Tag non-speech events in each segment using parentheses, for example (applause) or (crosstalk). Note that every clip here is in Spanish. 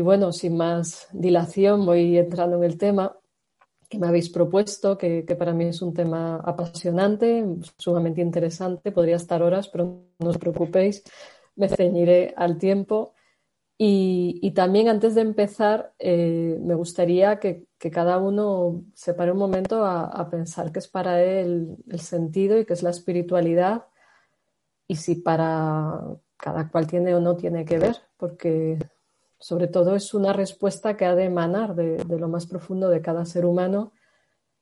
bueno, sin más dilación, voy entrando en el tema que me habéis propuesto, que, para mí es un tema apasionante, sumamente interesante. Podría estar horas, pero no os preocupéis, me ceñiré al tiempo. Y, también antes de empezar, eh, me gustaría que, cada uno se pare un momento a, pensar qué es para él el sentido y qué es la espiritualidad y si para cada cual tiene o no tiene que ver, porque sobre todo es una respuesta que ha de emanar de, lo más profundo de cada ser humano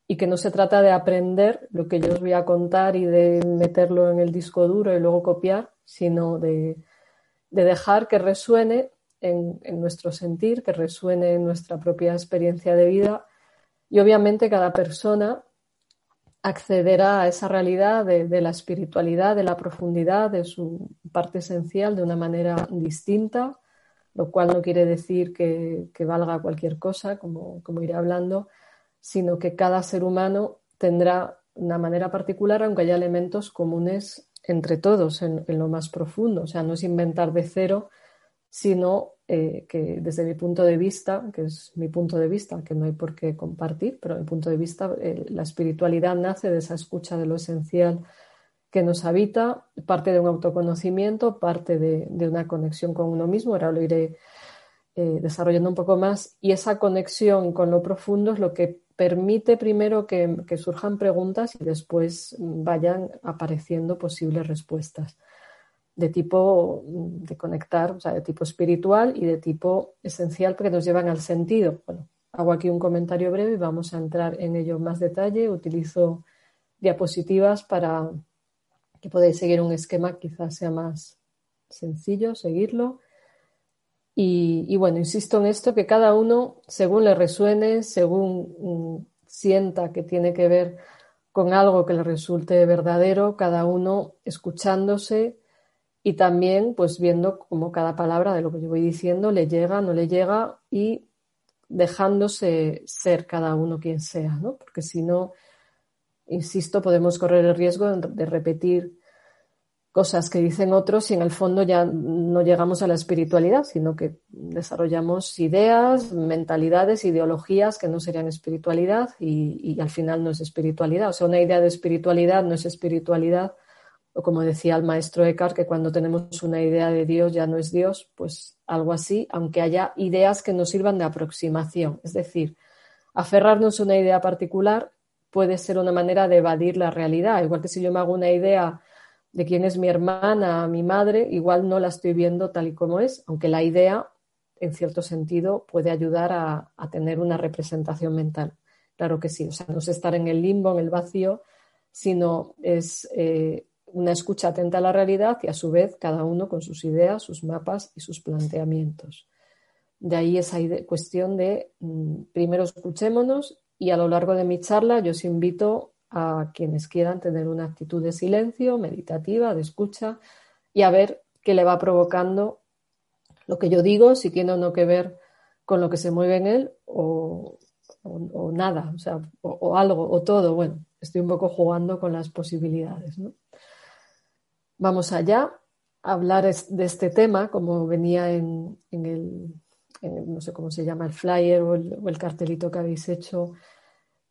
y que no se trata de aprender lo que yo os voy a contar y de meterlo en el disco duro y luego copiar, sino de, dejar que resuene en, nuestro sentir, que resuene en nuestra propia experiencia de vida y obviamente cada persona accederá a esa realidad de, la espiritualidad, de la profundidad, de su parte esencial de una manera distinta lo cual no quiere decir que, valga cualquier cosa, como, iré hablando, sino que cada ser humano tendrá una manera particular, aunque haya elementos comunes entre todos en, lo más profundo. O sea, no es inventar de cero, sino eh, que desde mi punto de vista, que es mi punto de vista, que no hay por qué compartir, pero mi punto de vista, eh, la espiritualidad nace de esa escucha de lo esencial que nos habita, parte de un autoconocimiento, parte de, una conexión con uno mismo, ahora lo iré eh, desarrollando un poco más, y esa conexión con lo profundo es lo que permite primero que, surjan preguntas y después vayan apareciendo posibles respuestas de tipo de conectar, o sea, de tipo espiritual y de tipo esencial que nos llevan al sentido. Bueno, hago aquí un comentario breve y vamos a entrar en ello en más detalle. Utilizo diapositivas para, que podéis seguir un esquema, quizás sea más sencillo seguirlo. Y, bueno, insisto en esto, que cada uno, según le resuene, según mm, sienta que tiene que ver con algo que le resulte verdadero, cada uno escuchándose y también pues viendo cómo cada palabra de lo que yo voy diciendo le llega, no le llega y dejándose ser cada uno quien sea, ¿no? Porque si no, insisto, podemos correr el riesgo de repetir cosas que dicen otros y en el fondo ya no llegamos a la espiritualidad, sino que desarrollamos ideas, mentalidades, ideologías que no serían espiritualidad y, al final no es espiritualidad. O sea, una idea de espiritualidad no es espiritualidad. O como decía el maestro Eckhart, que cuando tenemos una idea de Dios ya no es Dios, pues algo así, aunque haya ideas que nos sirvan de aproximación. Es decir, aferrarnos a una idea particular puede ser una manera de evadir la realidad. Igual que si yo me hago una idea de quién es mi hermana, mi madre, igual no la estoy viendo tal y como es, aunque la idea, en cierto sentido, puede ayudar a, tener una representación mental. Claro que sí, o sea, no es estar en el limbo, en el vacío, sino es eh, una escucha atenta a la realidad y a su vez cada uno con sus ideas, sus mapas y sus planteamientos. De ahí esa cuestión de mm, primero escuchémonos y a lo largo de mi charla yo os invito a quienes quieran tener una actitud de silencio, meditativa, de escucha y a ver qué le va provocando lo que yo digo, si tiene o no que ver con lo que se mueve en él o, nada, o, sea, o, algo, o todo. Bueno, estoy un poco jugando con las posibilidades. Vamos allá a hablar de este tema, como venía en, el, no sé cómo se llama, el flyer o el cartelito que habéis hecho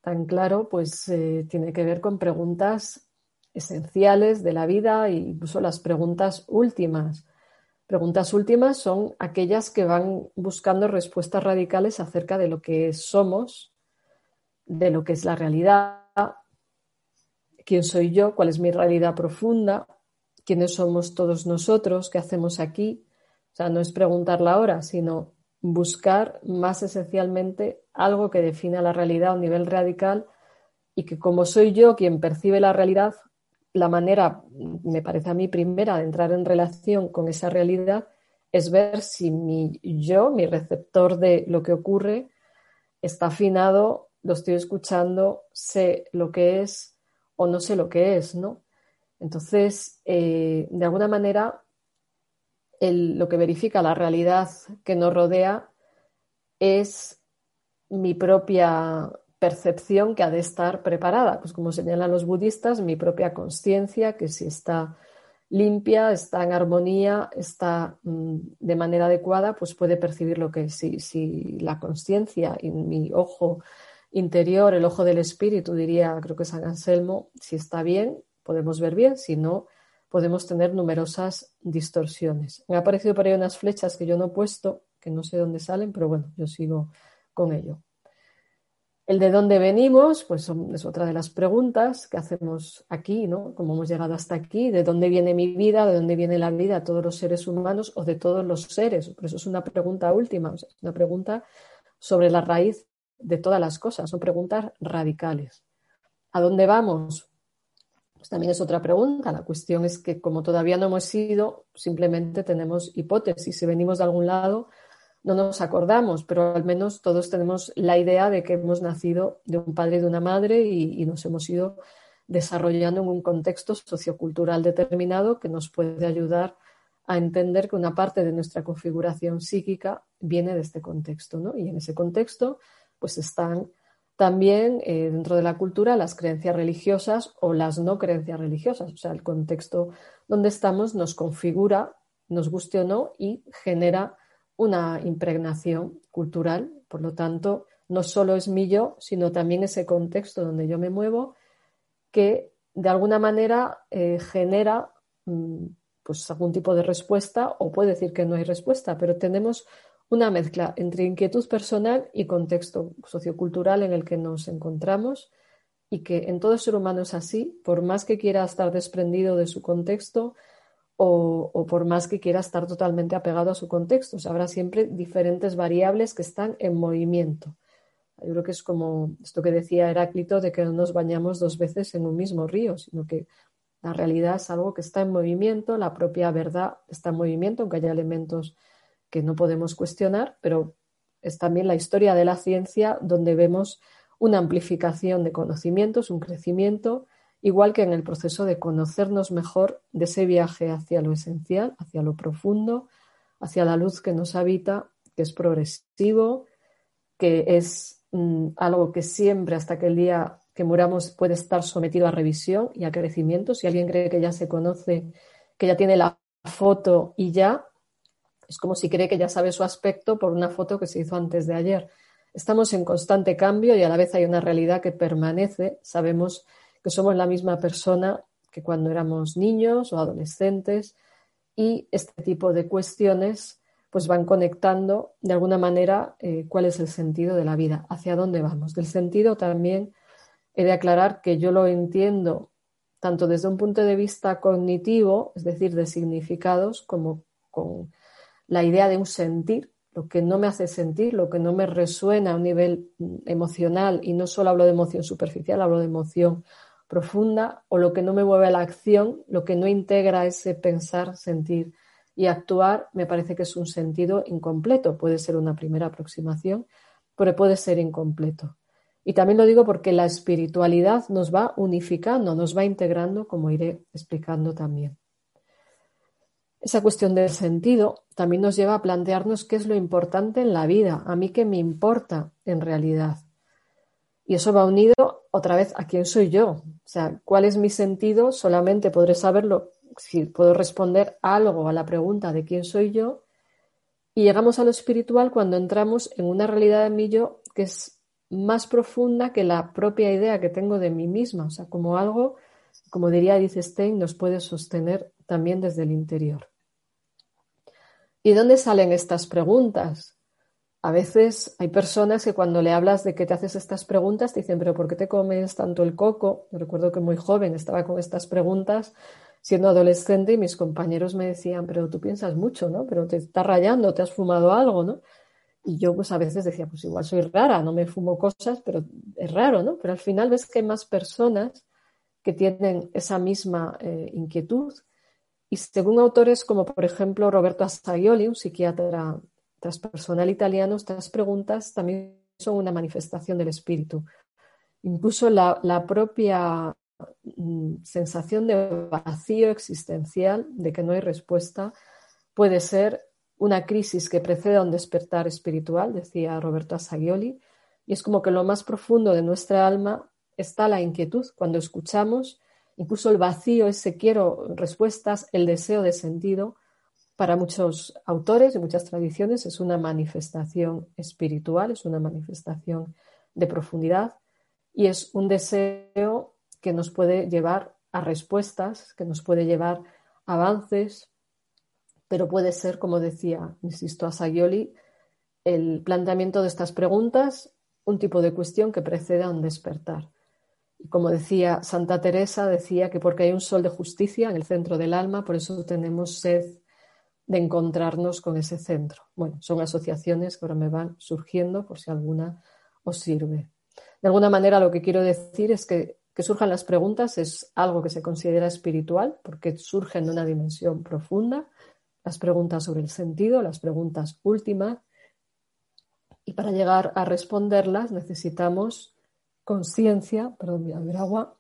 tan claro, pues eh, tiene que ver con preguntas esenciales de la vida e incluso las preguntas últimas. Preguntas últimas son aquellas que van buscando respuestas radicales acerca de lo que somos, de lo que es la realidad, quién soy yo, cuál es mi realidad profunda, quiénes somos todos nosotros, qué hacemos aquí. O sea, no es preguntar la hora, sino buscar más esencialmente algo que defina la realidad a un nivel radical y que como soy yo quien percibe la realidad, la manera, me parece a mí primera, de entrar en relación con esa realidad es ver si mi yo, mi receptor de lo que ocurre, está afinado, lo estoy escuchando, sé lo que es o no sé lo que es, ¿no? Entonces, eh, de alguna manera, lo que verifica la realidad que nos rodea es mi propia percepción que ha de estar preparada, pues como señalan los budistas, mi propia conciencia, que si está limpia, está en armonía, está mm, de manera adecuada, pues puede percibir lo que es. Si, si la conciencia y mi ojo interior, el ojo del espíritu, diría, creo que San Anselmo, si está bien, podemos ver bien, si no, podemos tener numerosas distorsiones. Me ha aparecido por ahí unas flechas que yo no he puesto, que no sé dónde salen, pero bueno, yo sigo con ello. El de dónde venimos, pues es otra de las preguntas que hacemos aquí, ¿no? Cómo hemos llegado hasta aquí, de dónde viene mi vida, de dónde viene la vida de todos los seres humanos o de todos los seres. Por eso es una pregunta última, es una pregunta sobre la raíz de todas las cosas, son preguntas radicales. ¿A dónde vamos? Pues también es otra pregunta. La cuestión es que como todavía no hemos ido, simplemente tenemos hipótesis. Si venimos de algún lado, no nos acordamos, pero al menos todos tenemos la idea de que hemos nacido de un padre y de una madre y, nos hemos ido desarrollando en un contexto sociocultural determinado que nos puede ayudar a entender que una parte de nuestra configuración psíquica viene de este contexto, ¿no? Y en ese contexto, pues están también eh, dentro de la cultura las creencias religiosas o las no creencias religiosas. O sea, el contexto donde estamos nos configura, nos guste o no, y genera una impregnación cultural. Por lo tanto, no solo es mi yo, sino también ese contexto donde yo me muevo que de alguna manera eh, genera mm, pues algún tipo de respuesta o puede decir que no hay respuesta, pero tenemos una mezcla entre inquietud personal y contexto sociocultural en el que nos encontramos y que en todo ser humano es así, por más que quiera estar desprendido de su contexto, o, por más que quiera estar totalmente apegado a su contexto. habrá siempre diferentes variables que están en movimiento. Yo creo que es como esto que decía Heráclito de que no nos bañamos dos veces en un mismo río, sino que la realidad es algo que está en movimiento, la propia verdad está en movimiento, aunque haya elementos que no podemos cuestionar, pero es también la historia de la ciencia donde vemos una amplificación de conocimientos, un crecimiento igual que en el proceso de conocernos mejor de ese viaje hacia lo esencial, hacia lo profundo, hacia la luz que nos habita, que es progresivo, que es mm, algo que siempre, hasta que el día que muramos, puede estar sometido a revisión y a crecimiento. Si alguien cree que ya se conoce, que ya tiene la foto y ya, es como si cree que ya sabe su aspecto por una foto que se hizo antes de ayer. Estamos en constante cambio y a la vez hay una realidad que permanece. Sabemos que somos la misma persona que cuando éramos niños o adolescentes y este tipo de cuestiones pues van conectando de alguna manera eh, cuál es el sentido de la vida, hacia dónde vamos. Del sentido también he de aclarar que yo lo entiendo tanto desde un punto de vista cognitivo, es decir, de significados, como con la idea de un sentir, lo que no me hace sentir, lo que no me resuena a un nivel mm, emocional, y no solo hablo de emoción superficial, hablo de emoción profunda o lo que no me mueve a la acción, lo que no integra ese pensar, sentir y actuar, me parece que es un sentido incompleto. Puede ser una primera aproximación, pero puede ser incompleto. Y también lo digo porque la espiritualidad nos va unificando, nos va integrando, como iré explicando también. Esa cuestión del sentido también nos lleva a plantearnos qué es lo importante en la vida, a mí qué me importa en realidad. Y eso va unido otra vez a quién soy yo. O sea, ¿cuál es mi sentido? Solamente podré saberlo si puedo responder algo a la pregunta de quién soy yo. Y llegamos a lo espiritual cuando entramos en una realidad de mí yo que es más profunda que la propia idea que tengo de mí misma. O sea, como algo, como diría Edith Stein, nos puede sostener también desde el interior. ¿Y dónde salen estas preguntas? a veces hay personas que cuando le hablas de que te haces estas preguntas te dicen, pero ¿por qué te comes tanto el coco? Yo recuerdo que muy joven estaba con estas preguntas siendo adolescente y mis compañeros me decían, pero tú piensas mucho, ¿no? Pero te está rayando, te has fumado algo, ¿no? Y yo pues a veces decía, pues igual soy rara, no me fumo cosas, pero es raro, ¿no? Pero al final ves que hay más personas que tienen esa misma eh, inquietud. Y según autores como por ejemplo Roberto Assagioli, un psiquiatra transpersonal italiano, estas preguntas también son una manifestación del espíritu. Incluso la, propia mm, sensación de vacío existencial, de que no hay respuesta, puede ser una crisis que precede a un despertar espiritual, decía Roberto Assagioli, y es como que lo más profundo de nuestra alma está la inquietud cuando escuchamos Incluso el vacío, ese quiero respuestas, el deseo de sentido, para muchos autores y muchas tradiciones es una manifestación espiritual, es una manifestación de profundidad y es un deseo que nos puede llevar a respuestas, que nos puede llevar a avances, pero puede ser, como decía, insisto, a Sagioli, el planteamiento de estas preguntas un tipo de cuestión que preceda a un despertar. Y como decía Santa Teresa, decía que porque hay un sol de justicia en el centro del alma, por eso tenemos sed de encontrarnos con ese centro. Bueno, son asociaciones que ahora me van surgiendo por si alguna os sirve. De alguna manera lo que quiero decir es que que surjan las preguntas es algo que se considera espiritual porque surgen de una dimensión profunda, las preguntas sobre el sentido, las preguntas últimas, y para llegar a responderlas necesitamos conciencia, perdón, voy a beber agua,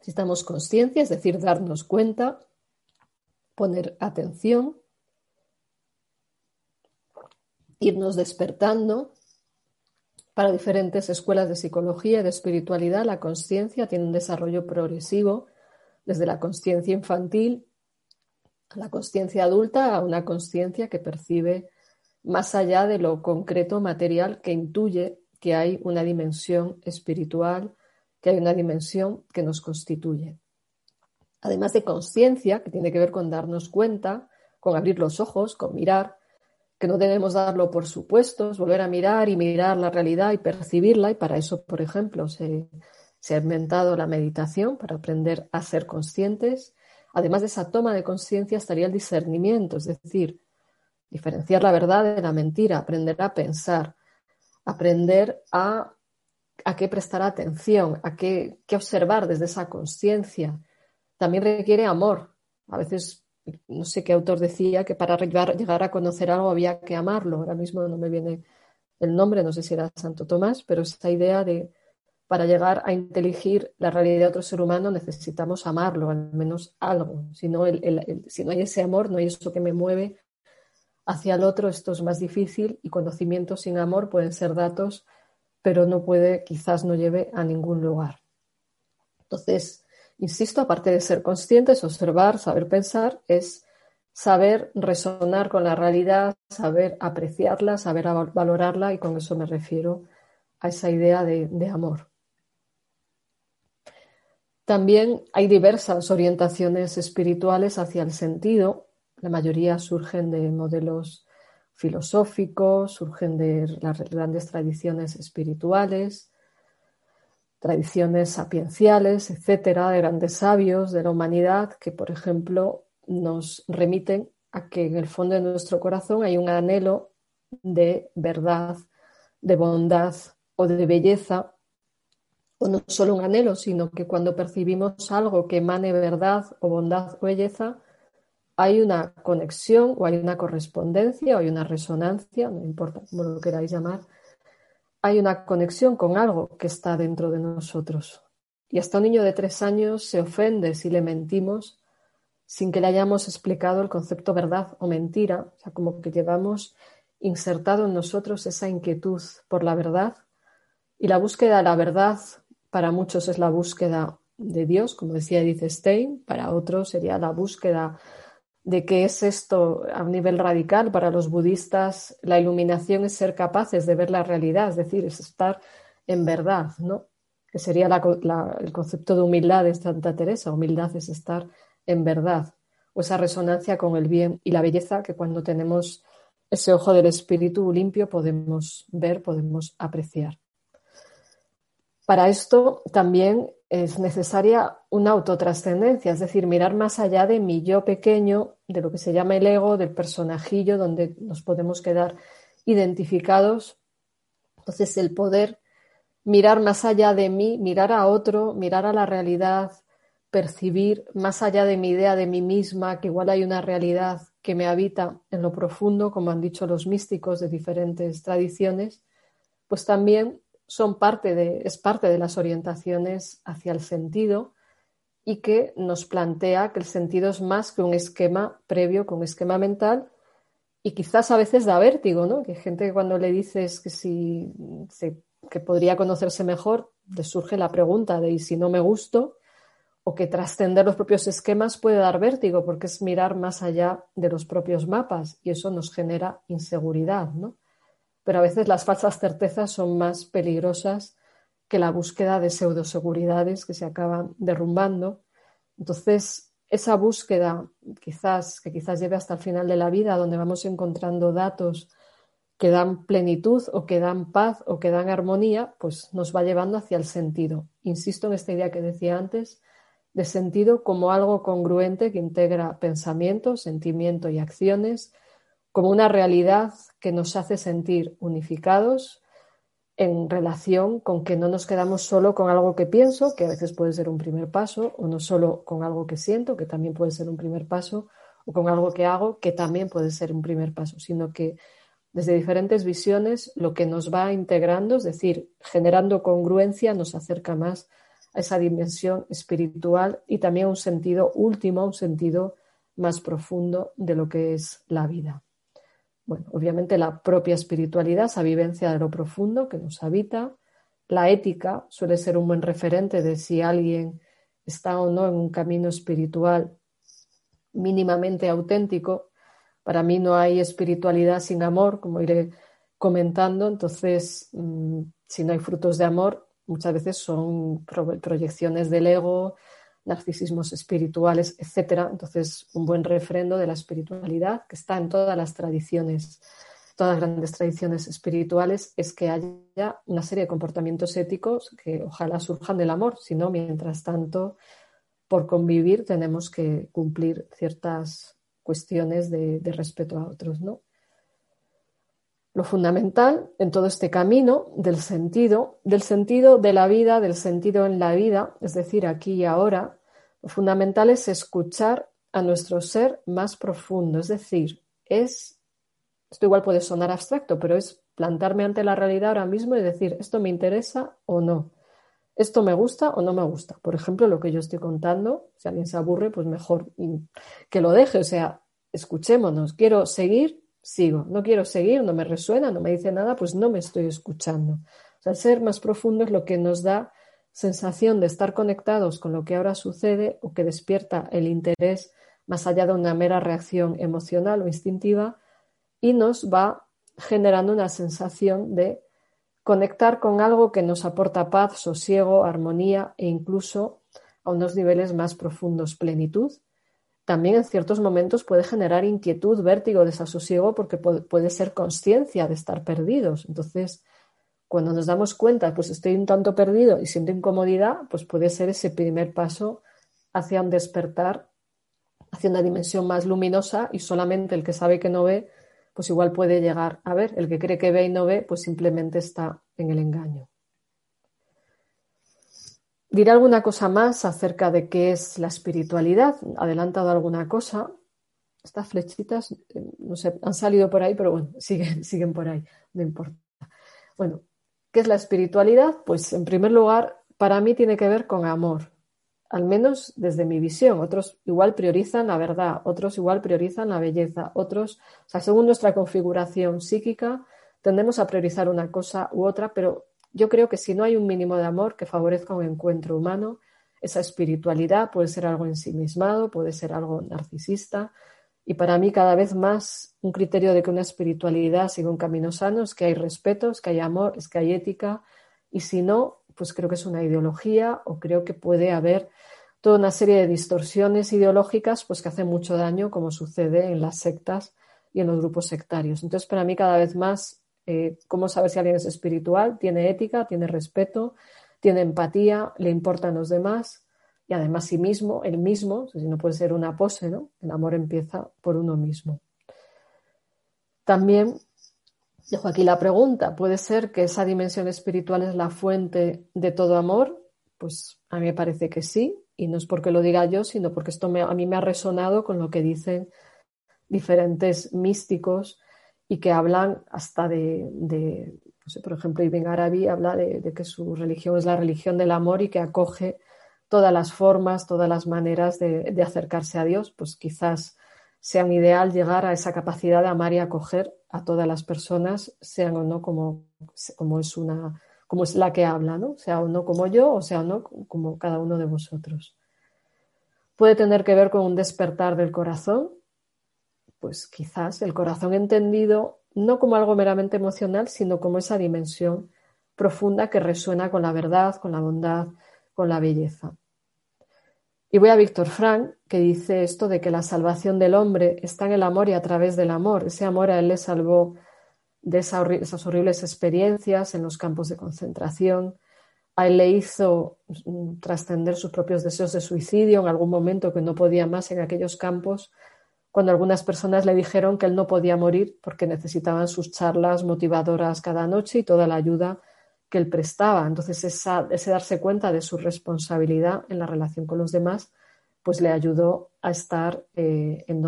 Necesitamos conciencia, es decir, darnos cuenta, poner atención, irnos despertando. Para diferentes escuelas de psicología y de espiritualidad, la conciencia tiene un desarrollo progresivo desde la conciencia infantil a la conciencia adulta, a una conciencia que percibe más allá de lo concreto material, que intuye que hay una dimensión espiritual, que hay una dimensión que nos constituye. Además de conciencia, que tiene que ver con darnos cuenta, con abrir los ojos, con mirar, que no debemos darlo por supuestos, volver a mirar y mirar la realidad y percibirla, y para eso, por ejemplo, se, ha inventado la meditación, para aprender a ser conscientes. Además de esa toma de conciencia estaría el discernimiento, es decir, diferenciar la verdad de la mentira, aprender a pensar, aprender a a qué prestar atención, a qué, observar desde esa conciencia. También requiere amor. A veces, no sé qué autor decía que para llegar, a conocer algo había que amarlo. Ahora mismo no me viene el nombre, no sé si era Santo Tomás, pero esta idea de para llegar a inteligir la realidad de otro ser humano necesitamos amarlo, al menos algo. Si no, si no hay ese amor, no hay eso que me mueve hacia el otro, esto es más difícil y conocimiento sin amor pueden ser datos pero no puede, quizás no lleve a ningún lugar. Entonces, insisto, aparte de ser conscientes, observar, saber pensar, es saber resonar con la realidad, saber apreciarla, saber valorarla y con eso me refiero a esa idea de, de amor. También hay diversas orientaciones espirituales hacia el sentido. La mayoría surgen de modelos filosóficos, surgen de las grandes tradiciones espirituales, tradiciones sapienciales, etcétera, de grandes sabios de la humanidad que, por ejemplo, nos remiten a que en el fondo de nuestro corazón hay un anhelo de verdad, de bondad o de belleza, o no solo un anhelo, sino que cuando percibimos algo que emane verdad o bondad o belleza, hay una conexión o hay una correspondencia o hay una resonancia, no importa cómo lo queráis llamar, hay una conexión con algo que está dentro de nosotros. Y hasta un niño de tres años se ofende si le mentimos sin que le hayamos explicado el concepto verdad o mentira, o sea, como que llevamos insertado en nosotros esa inquietud por la verdad. Y la búsqueda de la verdad para muchos es la búsqueda de Dios, como decía Edith Stein, para otros sería la búsqueda de qué es esto a un nivel radical para los budistas, la iluminación es ser capaces de ver la realidad, es decir, es estar en verdad, ¿no? Que sería el concepto de humildad de Santa Teresa. Humildad es estar en verdad, o esa resonancia con el bien y la belleza que cuando tenemos ese ojo del espíritu limpio podemos ver, podemos apreciar. Para esto también es necesaria una autotrascendencia, es decir, mirar más allá de mi yo pequeño, de lo que se llama el ego, del personajillo, donde nos podemos quedar identificados. Entonces, el poder mirar más allá de mí, mirar a otro, mirar a la realidad, percibir más allá de mi idea de mí misma, que igual hay una realidad que me habita en lo profundo, como han dicho los místicos de diferentes tradiciones, pues también son parte de, es parte de las orientaciones hacia el sentido y que nos plantea que el sentido es más que un esquema previo, que un esquema mental, y quizás a veces da vértigo, ¿no? Que gente que cuando le dices que si que podría conocerse mejor, le surge la pregunta de ¿y si no me gusto? O que trascender los propios esquemas puede dar vértigo porque es mirar más allá de los propios mapas y eso nos genera inseguridad, ¿no? Pero a veces las falsas certezas son más peligrosas que la búsqueda de pseudoseguridades que se acaban derrumbando. Entonces, esa búsqueda quizás, que quizás lleve hasta el final de la vida, donde vamos encontrando datos que dan plenitud o que dan paz o que dan armonía, pues nos va llevando hacia el sentido. Insisto en esta idea que decía antes, de sentido como algo congruente que integra pensamiento, sentimiento y acciones, como una realidad que nos hace sentir unificados en relación con que no nos quedamos solo con algo que pienso, que a veces puede ser un primer paso, o no solo con algo que siento, que también puede ser un primer paso, o con algo que hago, que también puede ser un primer paso, sino que desde diferentes visiones, lo que nos va integrando, es decir, generando congruencia, nos acerca más a esa dimensión espiritual y también a un sentido último, un sentido más profundo de lo que es la vida. Bueno, obviamente la propia espiritualidad, esa vivencia de lo profundo que nos habita, la ética suele ser un buen referente de si alguien está o no en un camino espiritual mínimamente auténtico, para mí no hay espiritualidad sin amor, como iré comentando. Entonces, mm, si no hay frutos de amor, muchas veces son proyecciones del ego, narcisismos espirituales, etc. Entonces, un buen refrendo de la espiritualidad, que está en todas las tradiciones, todas las grandes tradiciones espirituales, es que haya una serie de comportamientos éticos que ojalá surjan del amor, si no, mientras tanto, por convivir tenemos que cumplir ciertas cuestiones de, respeto a otros, ¿no? Lo fundamental en todo este camino del sentido, del sentido de la vida, del sentido en la vida, es decir, aquí y ahora, lo fundamental es escuchar a nuestro ser más profundo, es decir, es, esto igual puede sonar abstracto, pero es plantarme ante la realidad ahora mismo y decir, esto me interesa o no, esto me gusta o no me gusta. Por ejemplo, lo que yo estoy contando, si alguien se aburre, pues mejor que lo deje. O sea, escuchémonos. Quiero seguir, sigo. No quiero seguir, no me resuena, no me dice nada, pues no me estoy escuchando. O sea, el ser más profundo es lo que nos da sensación de estar conectados con lo que ahora sucede o que despierta el interés más allá de una mera reacción emocional o instintiva y nos va generando una sensación de conectar con algo que nos aporta paz, sosiego, armonía e incluso a unos niveles más profundos plenitud. También en ciertos momentos puede generar inquietud, vértigo, desasosiego porque puede ser conciencia de estar perdidos. Entonces, cuando nos damos cuenta, pues estoy un tanto perdido y siento incomodidad, pues puede ser ese primer paso hacia un despertar, hacia una dimensión más luminosa y solamente el que sabe que no ve pues igual puede llegar a ver. El que cree que ve y no ve, pues simplemente está en el engaño. Diré alguna cosa más acerca de qué es la espiritualidad. Adelantado alguna cosa. Estas flechitas, eh, no sé, han salido por ahí, pero bueno, (laughs) siguen, siguen por ahí, no importa. Bueno, ¿qué es la espiritualidad? Pues en primer lugar, para mí tiene que ver con amor al menos desde mi visión. Otros igual priorizan la verdad, otros igual priorizan la belleza, otros, según nuestra configuración psíquica, tendemos a priorizar una cosa u otra, pero yo creo que si no hay un mínimo de amor que favorezca un encuentro humano, esa espiritualidad puede ser algo ensimismado, puede ser algo narcisista. Y para mí cada vez más un criterio de que una espiritualidad siga un camino sano es que hay respeto, es que hay amor, es que hay ética. Y si no, pues creo que es una ideología o creo que puede haber toda una serie de distorsiones ideológicas pues que hacen mucho daño como sucede en las sectas y en los grupos sectarios. Entonces, para mí cada vez más, eh, ¿cómo saber si alguien es espiritual? Tiene ética, tiene respeto, tiene empatía, le importan los demás y además sí mismo, el mismo, si no puede ser una pose, ¿no? El amor empieza por uno mismo. También Dejo aquí la pregunta. ¿Puede ser que esa dimensión espiritual es la fuente de todo amor? Pues a mí me parece que sí, y no es porque lo diga yo, sino porque esto a mí me ha resonado con lo que dicen diferentes místicos y que hablan hasta de, no por ejemplo, Ibn Arabi habla de, que su religión es la religión del amor y que acoge todas las formas, todas las maneras de, acercarse a Dios, pues quizás sea un ideal llegar a esa capacidad de amar y acoger a todas las personas, sean o no como, como es una como es la que habla, ¿no? Sea uno como yo o sea uno como cada uno de vosotros. Puede tener que ver con un despertar del corazón, pues quizás el corazón entendido no como algo meramente emocional, sino como esa dimensión profunda que resuena con la verdad, con la bondad, con la belleza. Y voy a Víctor Frank, que dice esto de que la salvación del hombre está en el amor y a través del amor. Ese amor a él le salvó de esas horribles experiencias en los campos de concentración. A él le hizo mm, trascender sus propios deseos de suicidio en algún momento que no podía más en aquellos campos, cuando algunas personas le dijeron que él no podía morir porque necesitaban sus charlas motivadoras cada noche y toda la ayuda que él prestaba. Entonces, ese darse cuenta de su responsabilidad en la relación con los demás, pues le ayudó a estar eh, en,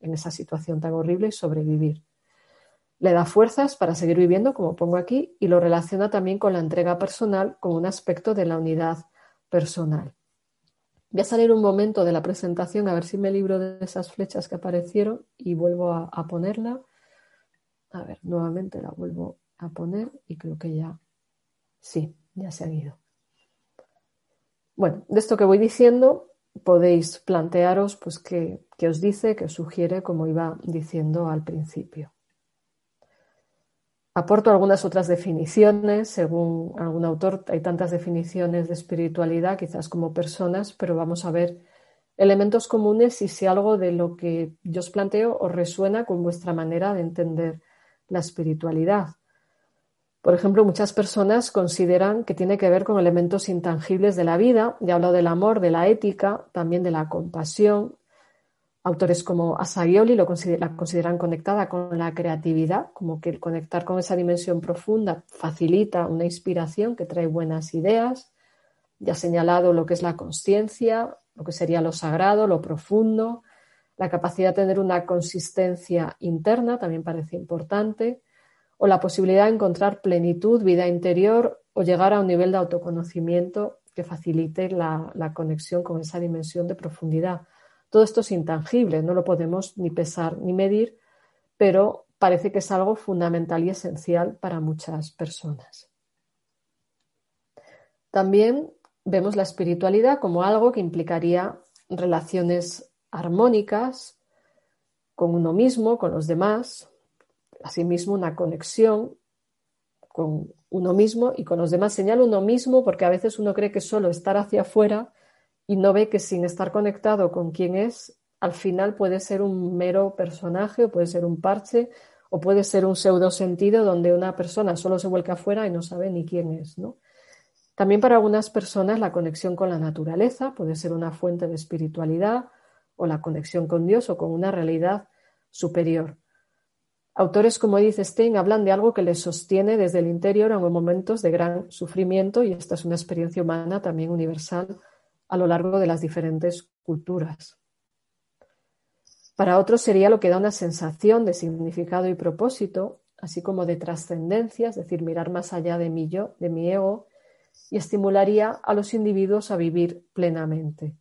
en esa situación tan horrible y sobrevivir. Le da fuerzas para seguir viviendo, como pongo aquí, y lo relaciona también con la entrega personal como un aspecto de la unidad personal. Voy a salir un momento de la presentación a ver si me libro de esas flechas que aparecieron y vuelvo a, ponerla. A ver, nuevamente la vuelvo a poner y creo que ya, sí, ya se han ido. Bueno, de esto que voy diciendo podéis plantearos pues qué os dice, qué os sugiere, como iba diciendo al principio. Aporto algunas otras definiciones, según algún autor, hay tantas definiciones de espiritualidad, quizás como personas, pero vamos a ver elementos comunes y si algo de lo que yo os planteo os resuena con vuestra manera de entender la espiritualidad. Por ejemplo, muchas personas consideran que tiene que ver con elementos intangibles de la vida, ya hablo del amor, de la ética, también de la compasión, Autores como Asagioli lo la consideran conectada con la creatividad, como que el conectar con esa dimensión profunda facilita una inspiración que trae buenas ideas. Ya ha señalado lo que es la conciencia, lo que sería lo sagrado, lo profundo, la capacidad de tener una consistencia interna también parece importante, o la posibilidad de encontrar plenitud, vida interior o llegar a un nivel de autoconocimiento que facilite la conexión con esa dimensión de profundidad. Todo esto es intangible, no lo podemos ni pesar ni medir, pero parece que es algo fundamental y esencial para muchas personas. También vemos la espiritualidad como algo que implicaría relaciones armónicas con uno mismo, con los demás, asimismo una conexión con uno mismo y con los demás. Señalo uno mismo porque a veces uno cree que solo estar hacia afuera y no ve que sin estar conectado con quién es, al final puede ser un mero personaje, o puede ser un parche, o puede ser un pseudo sentido donde una persona solo se vuelca afuera y no sabe ni quién es. ¿no? También para algunas personas la conexión con la naturaleza puede ser una fuente de espiritualidad o la conexión con Dios o con una realidad superior. Autores como dice Stein hablan de algo que les sostiene desde el interior en momentos de gran sufrimiento y esta es una experiencia humana también universal a lo largo de las diferentes culturas. Para otros sería lo que da una sensación de significado y propósito, así como de trascendencia, es decir, mirar más allá de mi yo, de mi ego, y estimularía a los individuos a vivir plenamente.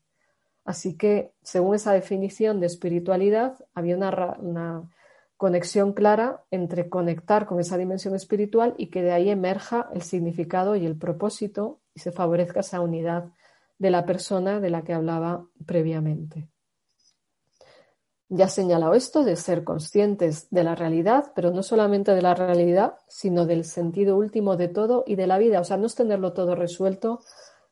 Así que, según esa definición de espiritualidad, había una, una, conexión clara entre conectar con esa dimensión espiritual y que de ahí emerja el significado y el propósito y se favorezca esa unidad de la persona de la que hablaba previamente. Ya he señalado esto de ser conscientes de la realidad, pero no solamente de la realidad, sino del sentido último de todo y de la vida. O sea, no es tenerlo todo resuelto,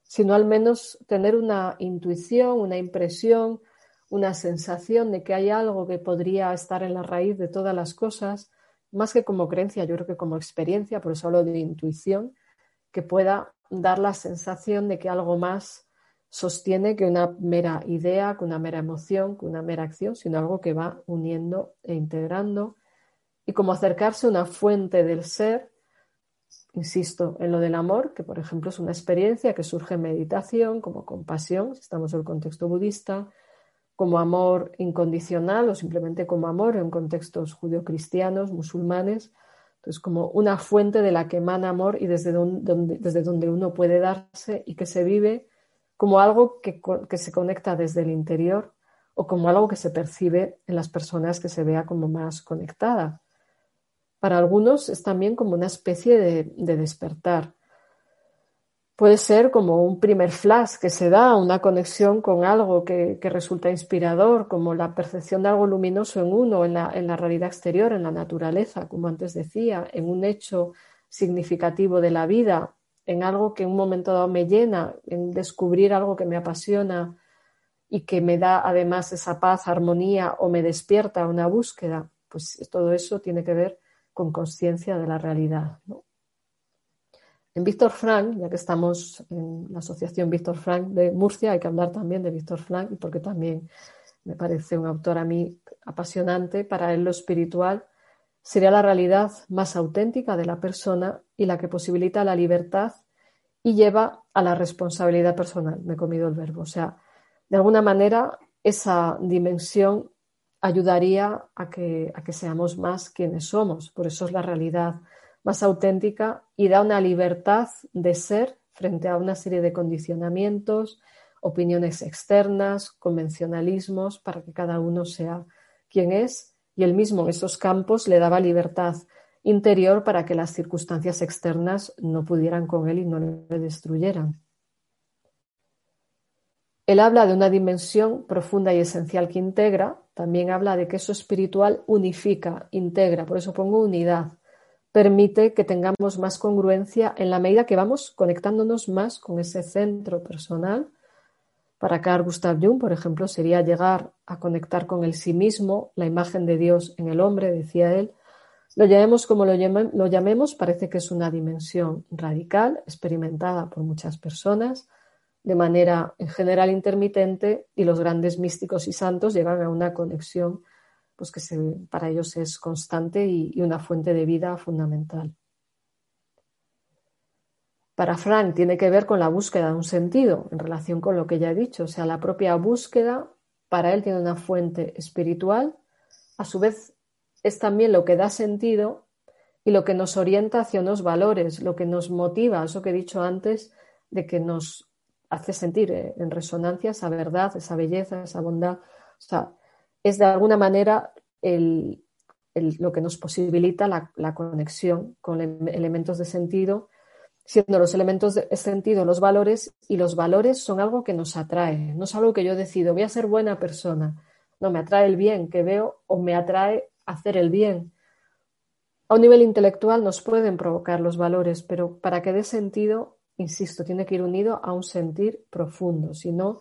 sino al menos tener una intuición, una impresión, una sensación de que hay algo que podría estar en la raíz de todas las cosas, más que como creencia, yo creo que como experiencia, por eso hablo de intuición, que pueda dar la sensación de que algo más sostiene que una mera idea, que una mera emoción, que una mera acción, sino algo que va uniendo e integrando. Y como acercarse a una fuente del ser, insisto en lo del amor, que por ejemplo es una experiencia que surge en meditación, como compasión, si estamos en el contexto budista, como amor incondicional o simplemente como amor en contextos judio-cristianos, musulmanes. Entonces, como una fuente de la que emana amor y desde donde, desde donde uno puede darse y que se vive como algo que, se conecta desde el interior o como algo que se percibe en las personas que se vea como más conectada. Para algunos es también como una especie de, despertar. Puede ser como un primer flash que se da, una conexión con algo que, resulta inspirador, como la percepción de algo luminoso en uno, en la, en la realidad exterior, en la naturaleza, como antes decía, en un hecho significativo de la vida, en algo que en un momento dado me llena, en descubrir algo que me apasiona y que me da además esa paz, armonía o me despierta una búsqueda, pues todo eso tiene que ver con conciencia de la realidad. En Víctor Frank, ya que estamos en la Asociación Víctor Frank de Murcia, hay que hablar también de Víctor Frank, porque también me parece un autor a mí apasionante. Para él lo espiritual sería la realidad más auténtica de la persona y la que posibilita la libertad y lleva a la responsabilidad personal. Me he comido el verbo. O sea, de alguna manera esa dimensión ayudaría a que, a que seamos más quienes somos. Por eso es la realidad más auténtica y da una libertad de ser frente a una serie de condicionamientos, opiniones externas, convencionalismos, para que cada uno sea quien es y él mismo en esos campos le daba libertad interior para que las circunstancias externas no pudieran con él y no le destruyeran. Él habla de una dimensión profunda y esencial que integra, también habla de que eso espiritual unifica, integra, por eso pongo unidad, permite que tengamos más congruencia en la medida que vamos conectándonos más con ese centro personal para Carl Gustav Jung, por ejemplo, sería llegar a conectar con el sí mismo, la imagen de Dios en el hombre, decía él. Lo llamemos como lo, lo llamemos, parece que es una dimensión radical, experimentada por muchas personas, de manera en general intermitente, y los grandes místicos y santos llegan a una conexión pues que para ellos es constante y una fuente de vida fundamental. Para Frank tiene que ver con la búsqueda de un sentido en relación con lo que ya he dicho. O sea, la propia búsqueda para él tiene una fuente espiritual. A su vez, es también lo que da sentido y lo que nos orienta hacia unos valores, lo que nos motiva, eso que he dicho antes, de que nos hace sentir eh, en resonancia esa verdad, esa belleza, esa bondad. O sea, es de alguna manera lo que nos posibilita la conexión con elementos de sentido siendo los elementos de sentido los valores y los valores son algo que nos atrae, no es algo que yo decido, voy a ser buena persona, no, me atrae el bien que veo o me atrae hacer el bien. A un nivel intelectual nos pueden provocar los valores, pero para que dé sentido, insisto, tiene que ir unido a un sentir profundo, si no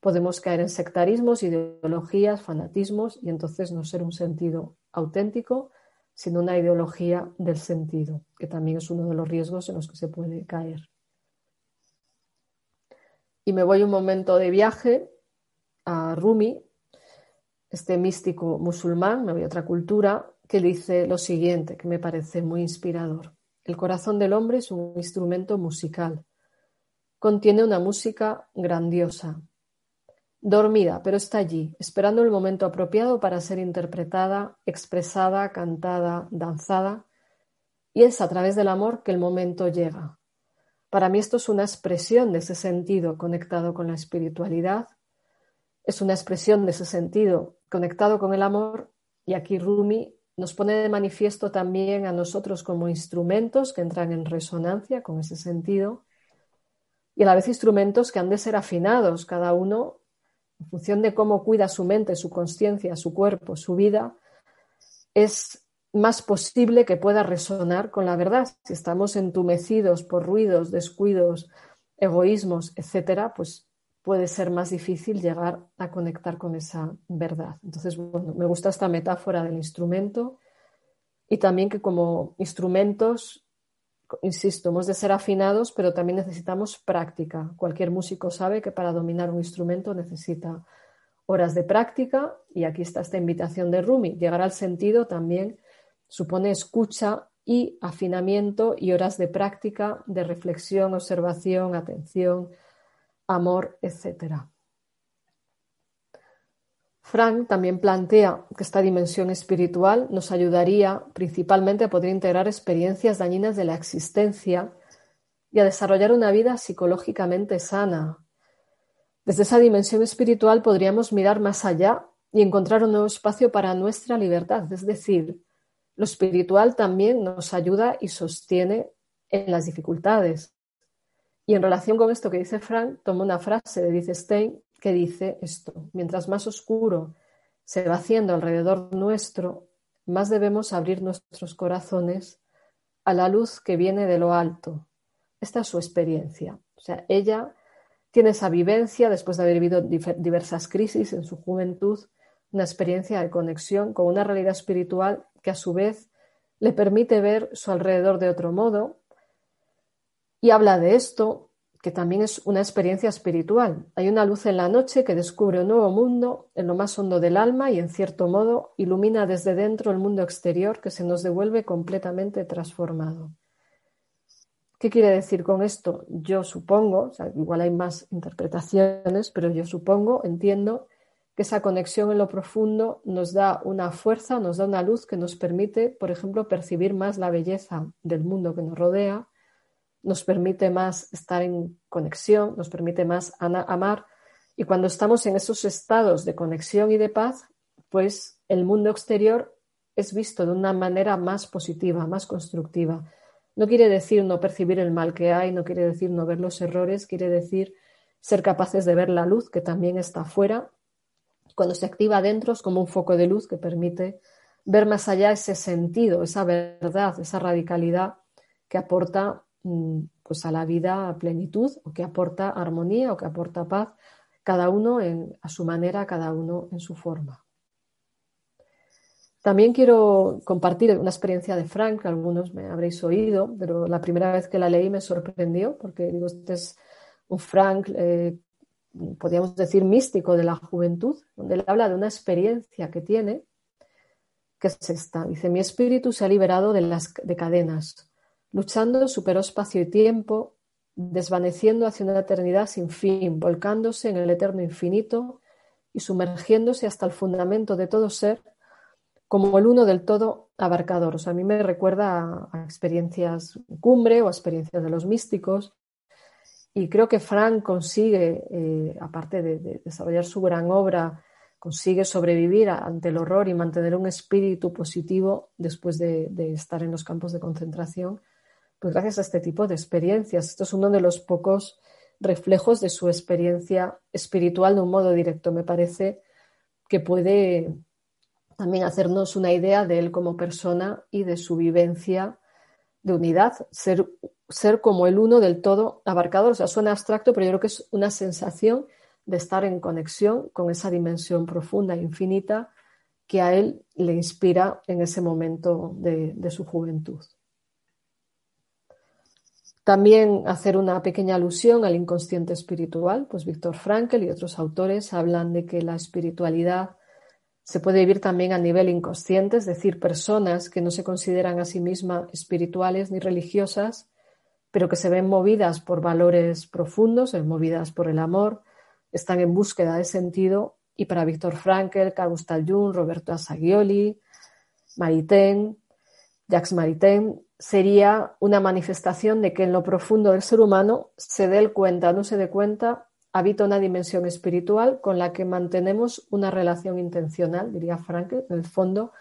podemos caer en sectarismos, ideologías, fanatismos y entonces no ser un sentido auténtico sino una ideología del sentido, que también es uno de los riesgos en los que se puede caer. Y me voy un momento de viaje a Rumi, este místico musulmán, me voy a otra cultura, que dice lo siguiente, que me parece muy inspirador. El corazón del hombre es un instrumento musical. Contiene una música grandiosa, dormida, pero está allí, esperando el momento apropiado para ser interpretada, expresada, cantada, danzada, y es a través del amor que el momento llega. Para mí esto es una expresión de ese sentido conectado con la espiritualidad, es una expresión de ese sentido conectado con el amor, y aquí Rumi nos pone de manifiesto también a nosotros como instrumentos que entran en resonancia con ese sentido, y a la vez instrumentos que han de ser afinados, cada uno en función de cómo cuida su mente, su conciencia, su cuerpo, su vida, es más posible que pueda resonar con la verdad. Si estamos entumecidos por ruidos, descuidos, egoísmos, etcétera, pues puede ser más difícil llegar a conectar con esa verdad. Entonces, bueno, me gusta esta metáfora del instrumento y también que como instrumentos insisto, hemos de ser afinados, pero también necesitamos práctica. Cualquier músico sabe que para dominar un instrumento necesita horas de práctica y aquí está esta invitación de Rumi. Llegar al sentido también supone escucha y afinamiento y horas de práctica, de reflexión, observación, atención, amor, etcétera. Frank también plantea que esta dimensión espiritual nos ayudaría principalmente a poder integrar experiencias dañinas de la existencia y a desarrollar una vida psicológicamente sana. Desde esa dimensión espiritual podríamos mirar más allá y encontrar un nuevo espacio para nuestra libertad, es decir, lo espiritual también nos ayuda y sostiene en las dificultades. Y en relación con esto que dice Frank, tomo una frase de Stein que dice esto, mientras más oscuro se va haciendo alrededor nuestro, más debemos abrir nuestros corazones a la luz que viene de lo alto. Esta es su experiencia. O sea, ella tiene esa vivencia después de haber vivido diversas crisis en su juventud, una experiencia de conexión con una realidad espiritual que a su vez le permite ver su alrededor de otro modo y habla de esto, que también es una experiencia espiritual. Hay una luz en la noche que descubre un nuevo mundo en lo más hondo del alma y en cierto modo ilumina desde dentro el mundo exterior que se nos devuelve completamente transformado. ¿Qué quiere decir con esto? Yo supongo, igual hay más interpretaciones, pero yo supongo, entiendo, que esa conexión en lo profundo nos da una fuerza, nos da una luz que nos permite, por ejemplo, percibir más la belleza del mundo que nos rodea, nos permite más estar en conexión, nos permite más amar. Y cuando estamos en esos estados de conexión y de paz, pues el mundo exterior es visto de una manera más positiva, más constructiva. No quiere decir no percibir el mal que hay, no quiere decir no ver los errores, quiere decir ser capaces de ver la luz que también está afuera cuando se activa adentro es como un foco de luz que permite ver más allá ese sentido, esa verdad, esa radicalidad que aporta pues a la vida plenitud o que aporta armonía o que aporta paz, cada uno a su manera, cada uno en su forma. También quiero compartir una experiencia de Frank, que algunos me habréis oído, pero la primera vez que la leí me sorprendió, porque digo, este es un Frank eh, podríamos decir, místico de la juventud, donde él habla de una experiencia que tiene, que es esta. Dice, mi espíritu se ha liberado de las de cadenas, luchando superó espacio y tiempo, desvaneciendo hacia una eternidad sin fin, volcándose en el eterno infinito y sumergiéndose hasta el fundamento de todo ser como el uno del todo abarcador. O sea, a mí me recuerda a, experiencias cumbre o a experiencias de los místicos, y creo que Frank consigue, eh, aparte de, desarrollar su gran obra, consigue sobrevivir ante el horror y mantener un espíritu positivo después de, estar en los campos de concentración, pues gracias a este tipo de experiencias. Esto es uno de los pocos reflejos de su experiencia espiritual de un modo directo. Me parece que puede también hacernos una idea de él como persona y de su vivencia de unidad, ser como el uno del todo abarcador. O sea, suena abstracto, pero yo creo que es una sensación de estar en conexión con esa dimensión profunda e infinita que a él le inspira en ese momento de su juventud. También hacer una pequeña alusión al inconsciente espiritual, pues Víctor Frankl y otros autores hablan de que la espiritualidad se puede vivir también a nivel inconsciente, es decir, personas que no se consideran a sí mismas espirituales ni religiosas, pero que se ven movidas por valores profundos, movidas por el amor, están en búsqueda de sentido y para Víctor Frankl, Carl Jung, Roberto Assagioli, Maritain, Jacques Maritain, sería una manifestación de que en lo profundo del ser humano se dé cuenta, no se dé cuenta, habita una dimensión espiritual con la que mantenemos una relación intencional, diría Frankl, en el fondo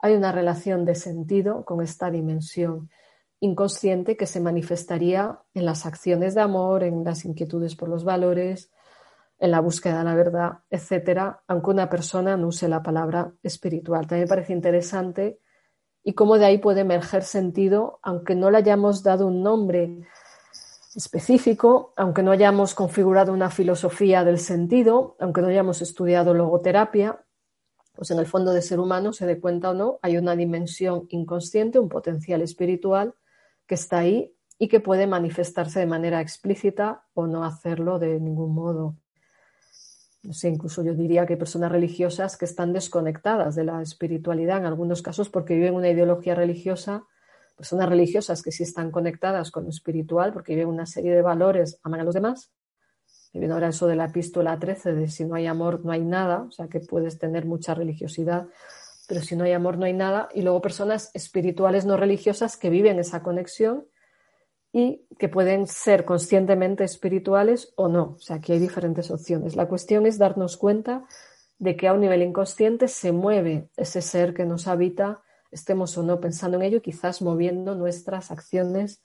hay una relación de sentido con esta dimensión inconsciente que se manifestaría en las acciones de amor, en las inquietudes por los valores, en la búsqueda de la verdad, etcétera, aunque una persona no use la palabra espiritual. También me parece interesante y cómo de ahí puede emerger sentido, aunque no le hayamos dado un nombre específico, aunque no hayamos configurado una filosofía del sentido, aunque no hayamos estudiado logoterapia, pues en el fondo de ser humano, se dé cuenta o no, hay una dimensión inconsciente, un potencial espiritual que está ahí y que puede manifestarse de manera explícita o no hacerlo de ningún modo. No sé, incluso yo diría que personas religiosas que están desconectadas de la espiritualidad en algunos casos porque viven una ideología religiosa, personas religiosas que sí están conectadas con lo espiritual porque viven una serie de valores, aman a los demás. Y viene ahora eso de la epístola 13 de si no hay amor no hay nada, o sea que puedes tener mucha religiosidad, pero si no hay amor no hay nada. Y luego personas espirituales no religiosas que viven esa conexión y que pueden ser conscientemente espirituales o no. O sea, aquí hay diferentes opciones. La cuestión es darnos cuenta de que a un nivel inconsciente se mueve ese ser que nos habita estemos o no pensando en ello, quizás moviendo nuestras acciones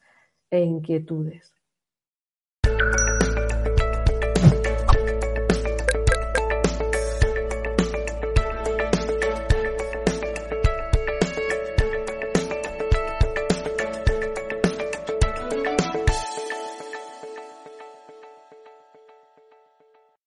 e inquietudes.